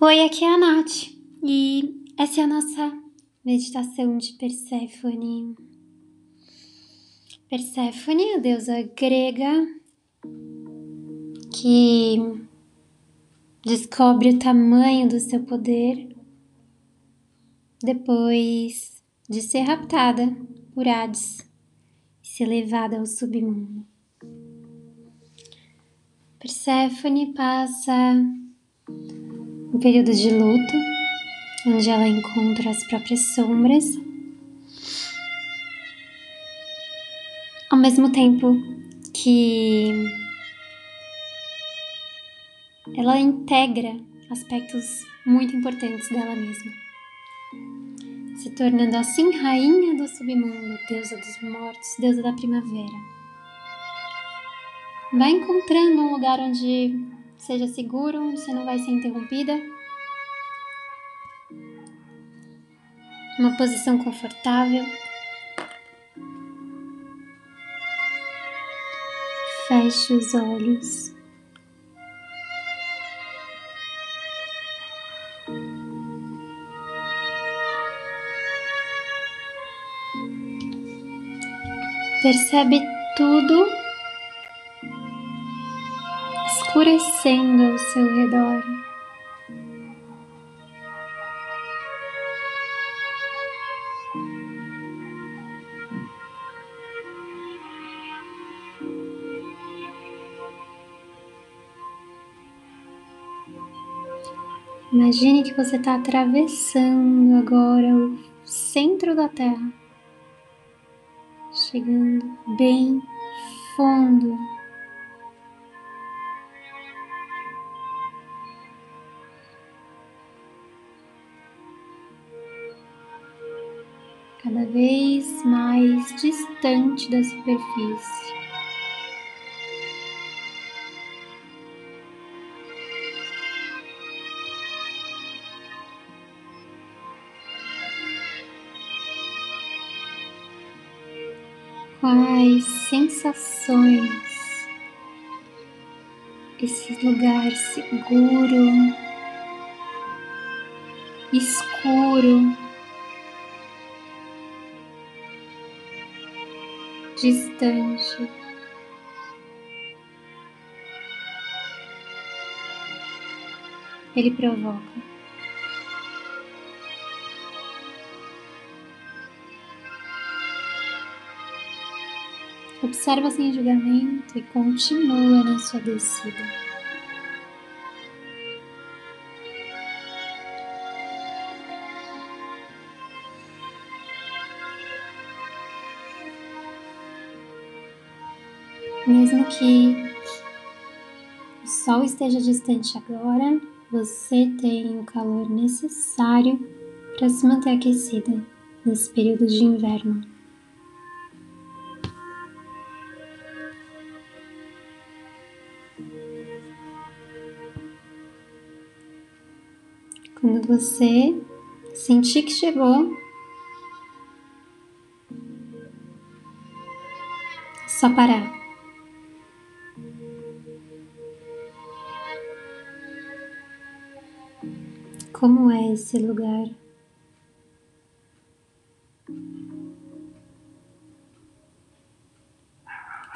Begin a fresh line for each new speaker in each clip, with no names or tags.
Oi, aqui é a Nath e essa é a nossa meditação de Perséfone. Perséfone, a deusa grega que descobre o tamanho do seu poder depois de ser raptada por Hades e ser levada ao submundo. Perséfone passa um período de luto, onde ela encontra as próprias sombras, ao mesmo tempo que ela integra aspectos muito importantes dela mesma, se tornando assim rainha do submundo, deusa dos mortos, deusa da primavera. Vai encontrando um lugar onde seja seguro, você não vai ser interrompida. Uma posição confortável. Feche os olhos. Percebe tudo escurecendo ao seu redor. Imagine que você está atravessando agora o centro da Terra, chegando bem fundo vez mais distante da superfície. Quais sensações esse lugar seguro, escuro, distante. Ele provoca. Observa sem julgamento e continua na sua descida. Mesmo que o sol esteja distante agora, você tem o calor necessário para se manter aquecida nesse período de inverno. Quando você sentir que chegou, só parar. Como é esse lugar?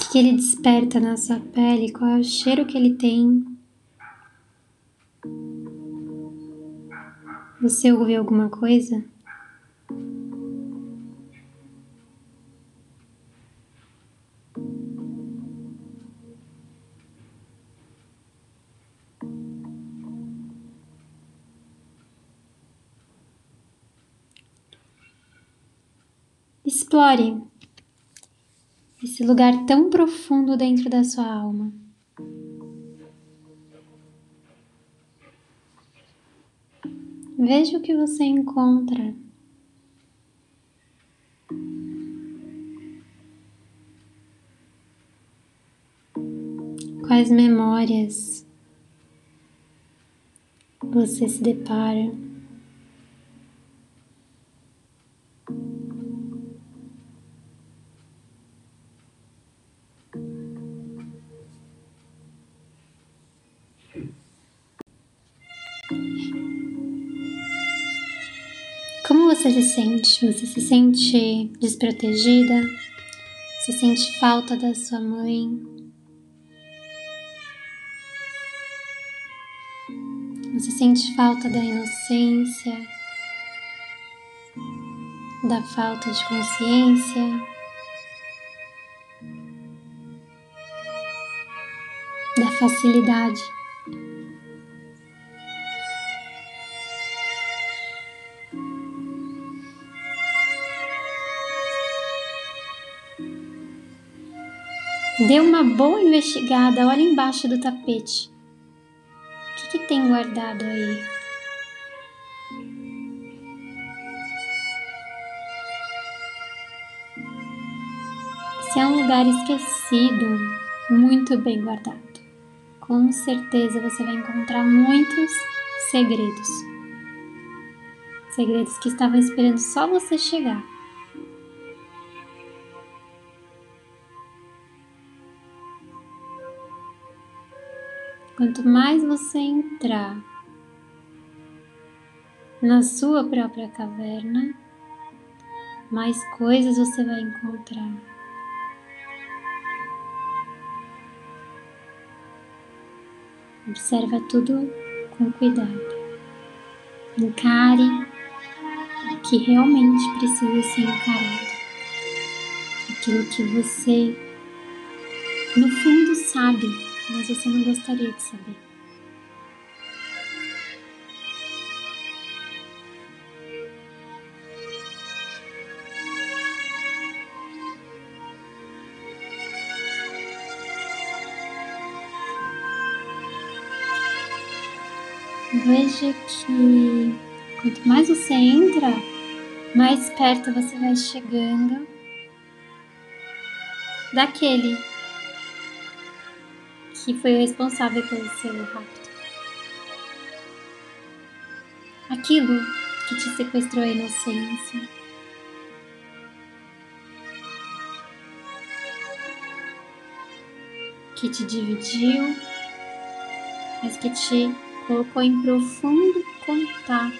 O que ele desperta na sua pele? Qual é o cheiro que ele tem? Você ouve alguma coisa? Explore esse lugar tão profundo dentro da sua alma. Veja o que você encontra. Quais memórias você se depara? Você se sente? Você se sente desprotegida? Você sente falta da sua mãe? Você sente falta da inocência? Da falta de consciência? Da facilidade? Dê uma boa investigada, olha embaixo do tapete. O que, que tem guardado aí? Se é um lugar esquecido, muito bem guardado, com certeza você vai encontrar muitos segredos. Segredos que estavam esperando só você chegar. Quanto mais você entrar na sua própria caverna, mais coisas você vai encontrar. Observa tudo com cuidado. Encare o que realmente precisa ser encarado. Aquilo que você, no fundo, sabe mas você não gostaria de saber. Veja que quanto mais você entra, mais perto você vai chegando daquele que foi o responsável pelo seu rapto. Aquilo que te sequestrou a inocência. Que te dividiu, mas que te colocou em profundo contato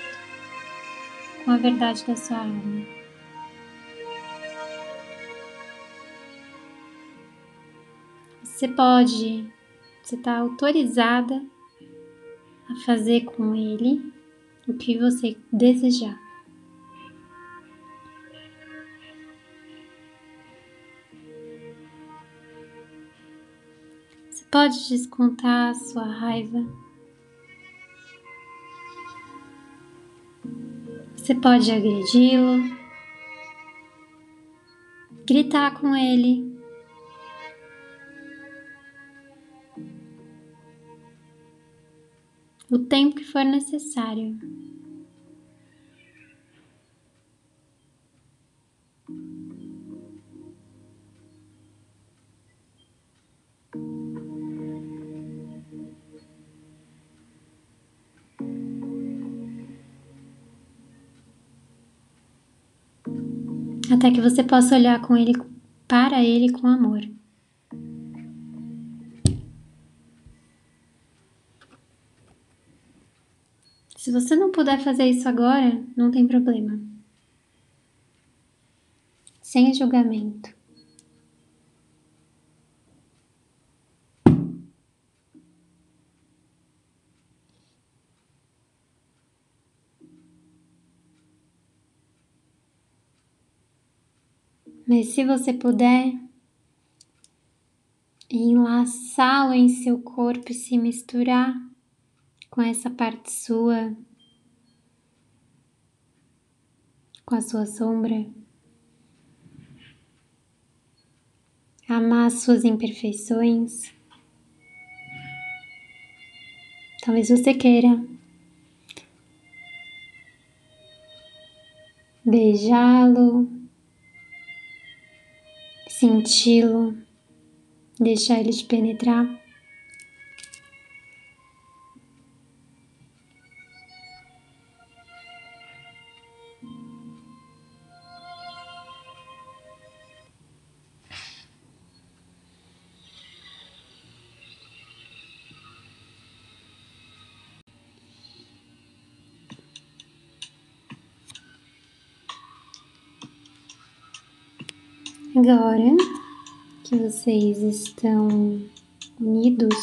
com a verdade da sua alma. Você pode você está autorizada a fazer com ele o que você desejar. Você pode descontar a sua raiva. Você pode agredi-lo, gritar com ele, o tempo que for necessário. Até que você possa olhar com ele para ele com amor. Se você não puder fazer isso agora, não tem problema. Sem julgamento. Mas se você puder, enlaçá-lo em seu corpo e se misturar com essa parte sua, com a sua sombra. Amar as suas imperfeições. Talvez você queira beijá-lo, senti-lo, deixar ele te penetrar. Agora que vocês estão unidos,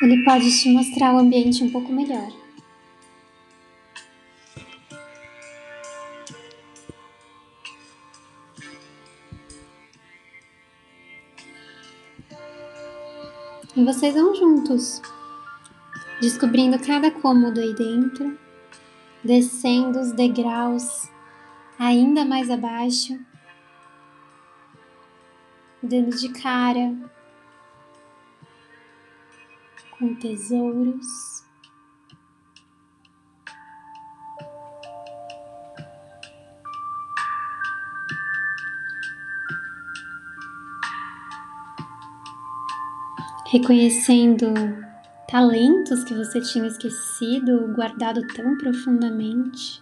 ele pode te mostrar o ambiente um pouco melhor. Vocês vão juntos, descobrindo cada cômodo aí dentro, descendo os degraus ainda mais abaixo, dando de cara com tesouros. Reconhecendo talentos que você tinha esquecido, guardado tão profundamente.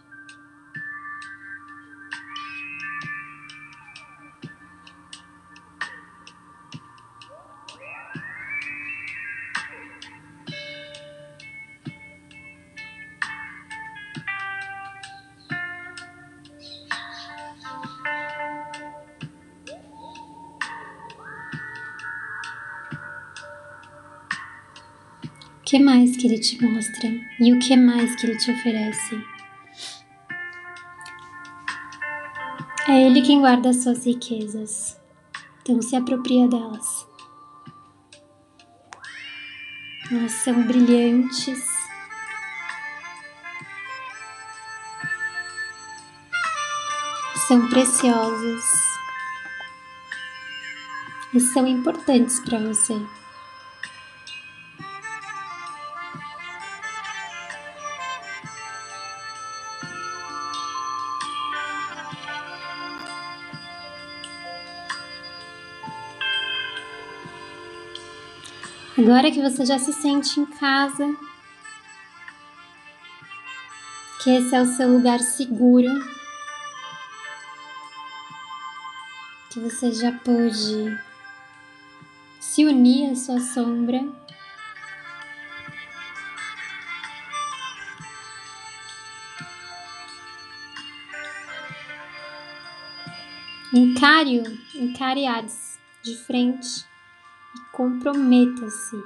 Que mais que ele te mostra e o que mais que ele te oferece. É ele quem guarda as suas riquezas, então se apropria delas. Elas são brilhantes. São preciosas e são importantes para você. Agora que você já se sente em casa, que esse é o seu lugar seguro, que você já pôde se unir à sua sombra. Encare-o, encare de frente comprometa-se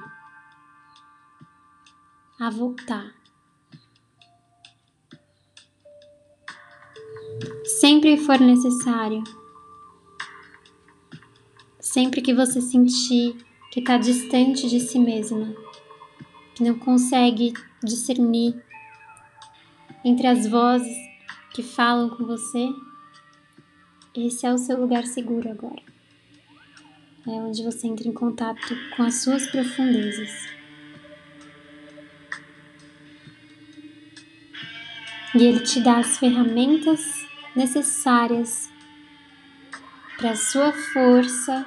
a voltar. Sempre for necessário, sempre que você sentir que está distante de si mesma, que não consegue discernir entre as vozes que falam com você, esse é o seu lugar seguro agora é onde você entra em contato com as suas profundezas. E ele te dá as ferramentas necessárias para a sua força,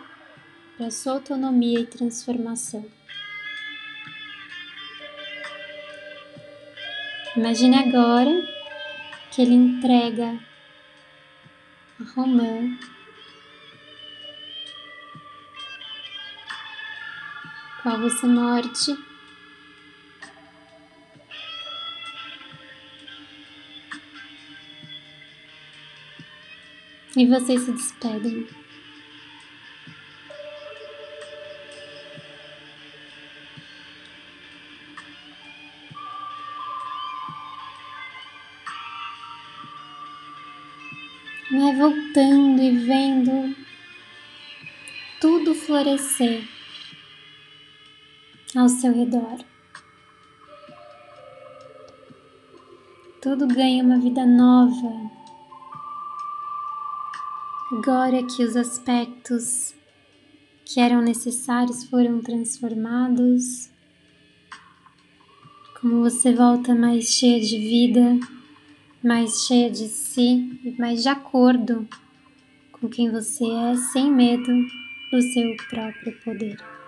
para sua autonomia e transformação. Imagine agora que ele entrega a Romã qual você norte. E vocês se despedem. Vai voltando e vendo tudo florescer ao seu redor. Tudo ganha uma vida nova. Agora que os aspectos que eram necessários foram transformados, como você volta mais cheia de vida, mais cheia de si e mais de acordo com quem você é, sem medo do seu próprio poder.